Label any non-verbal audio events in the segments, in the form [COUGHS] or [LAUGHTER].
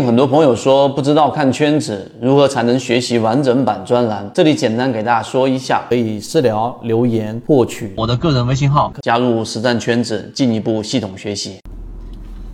很多朋友说不知道看圈子如何才能学习完整版专栏，这里简单给大家说一下，可以私聊留言获取我的个人微信号，加入实战圈子，进一步系统学习。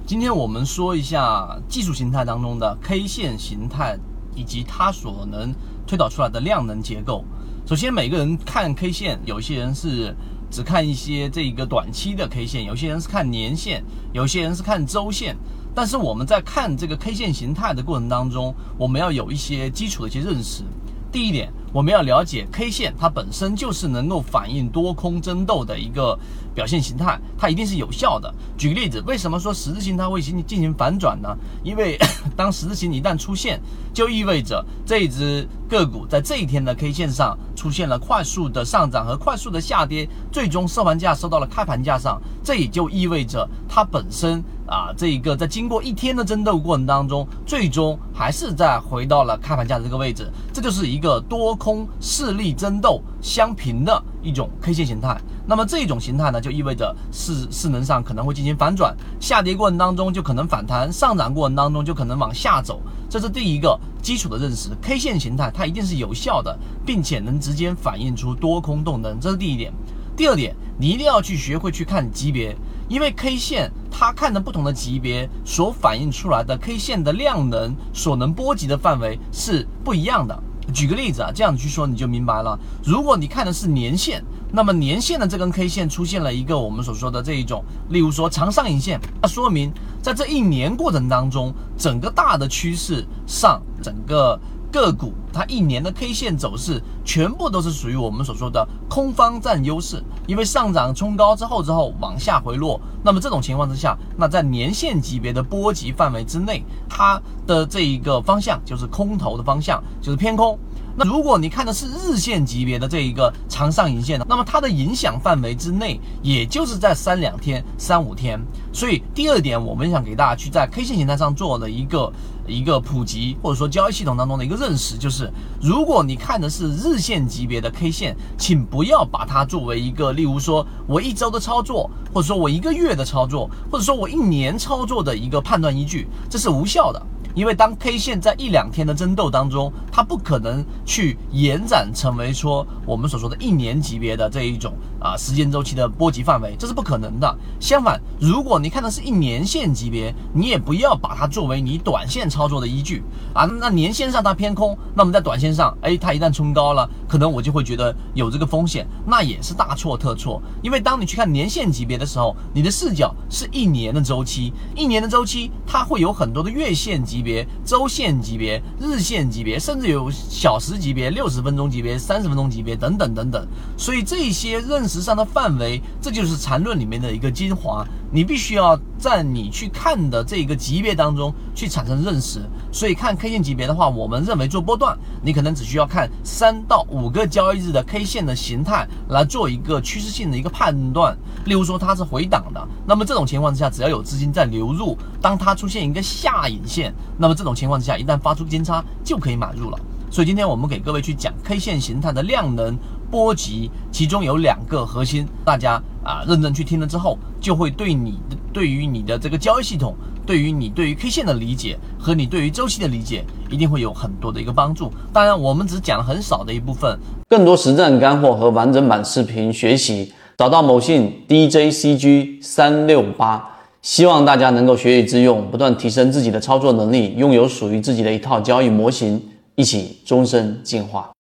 今天我们说一下技术形态当中的 K 线形态以及它所能推导出来的量能结构。首先，每个人看 K 线，有一些人是只看一些这个短期的 K 线，有些人是看年线，有些人是看周线。但是我们在看这个 K 线形态的过程当中，我们要有一些基础的一些认识。第一点，我们要了解 K 线它本身就是能够反映多空争斗的一个表现形态，它一定是有效的。举个例子，为什么说十字星它会进进行反转呢？因为 [COUGHS] 当十字星一旦出现，就意味着这一只个股在这一天的 K 线上出现了快速的上涨和快速的下跌，最终收盘价收到了开盘价上，这也就意味着它本身。啊，这一个在经过一天的争斗过程当中，最终还是在回到了开盘价的这个位置，这就是一个多空势力争斗相平的一种 K 线形态。那么这种形态呢，就意味着势势能上可能会进行反转，下跌过程当中就可能反弹，上涨过程当中就可能往下走。这是第一个基础的认识，K 线形态它一定是有效的，并且能直接反映出多空动能，这是第一点。第二点，你一定要去学会去看级别。因为 K 线它看的不同的级别所反映出来的 K 线的量能所能波及的范围是不一样的。举个例子啊，这样子去说你就明白了。如果你看的是年线，那么年线的这根 K 线出现了一个我们所说的这一种，例如说长上影线，那说明在这一年过程当中，整个大的趋势上，整个。个股它一年的 K 线走势全部都是属于我们所说的空方占优势，因为上涨冲高之后之后往下回落，那么这种情况之下，那在年线级别的波及范围之内，它的这一个方向就是空头的方向，就是偏空。如果你看的是日线级别的这一个长上影线的，那么它的影响范围之内，也就是在三两天、三五天。所以第二点，我们想给大家去在 K 线形态上做的一个一个普及，或者说交易系统当中的一个认识，就是如果你看的是日线级别的 K 线，请不要把它作为一个，例如说我一周的操作，或者说我一个月的操作，或者说我一年操作的一个判断依据，这是无效的。因为当 K 线在一两天的争斗当中，它不可能去延展成为说我们所说的一年级别的这一种啊时间周期的波及范围，这是不可能的。相反，如果你看的是一年线级别，你也不要把它作为你短线操作的依据啊。那年线上它偏空，那么在短线上，哎，它一旦冲高了，可能我就会觉得有这个风险，那也是大错特错。因为当你去看年线级别的时候，你的视角是一年的周期，一年的周期它会有很多的月线级。级别、周线级别、日线级别，甚至有小时级别、六十分钟级别、三十分钟级别等等等等。所以这些认识上的范围，这就是缠论里面的一个精华。你必须要在你去看的这个级别当中去产生认识。所以看 K 线级别的话，我们认为做波段，你可能只需要看三到五个交易日的 K 线的形态来做一个趋势性的一个判断。例如说它是回档的，那么这种情况之下，只要有资金在流入，当它出现一个下影线，那么这种情况之下，一旦发出金叉就可以买入了。所以今天我们给各位去讲 K 线形态的量能波及，其中有两个核心，大家啊认真去听了之后，就会对你对于你的这个交易系统，对于你对于 K 线的理解和你对于周期的理解，一定会有很多的一个帮助。当然，我们只讲了很少的一部分，更多实战干货和完整版视频学习，找到某信 DJCG 三六八。希望大家能够学以致用，不断提升自己的操作能力，拥有属于自己的一套交易模型，一起终身进化。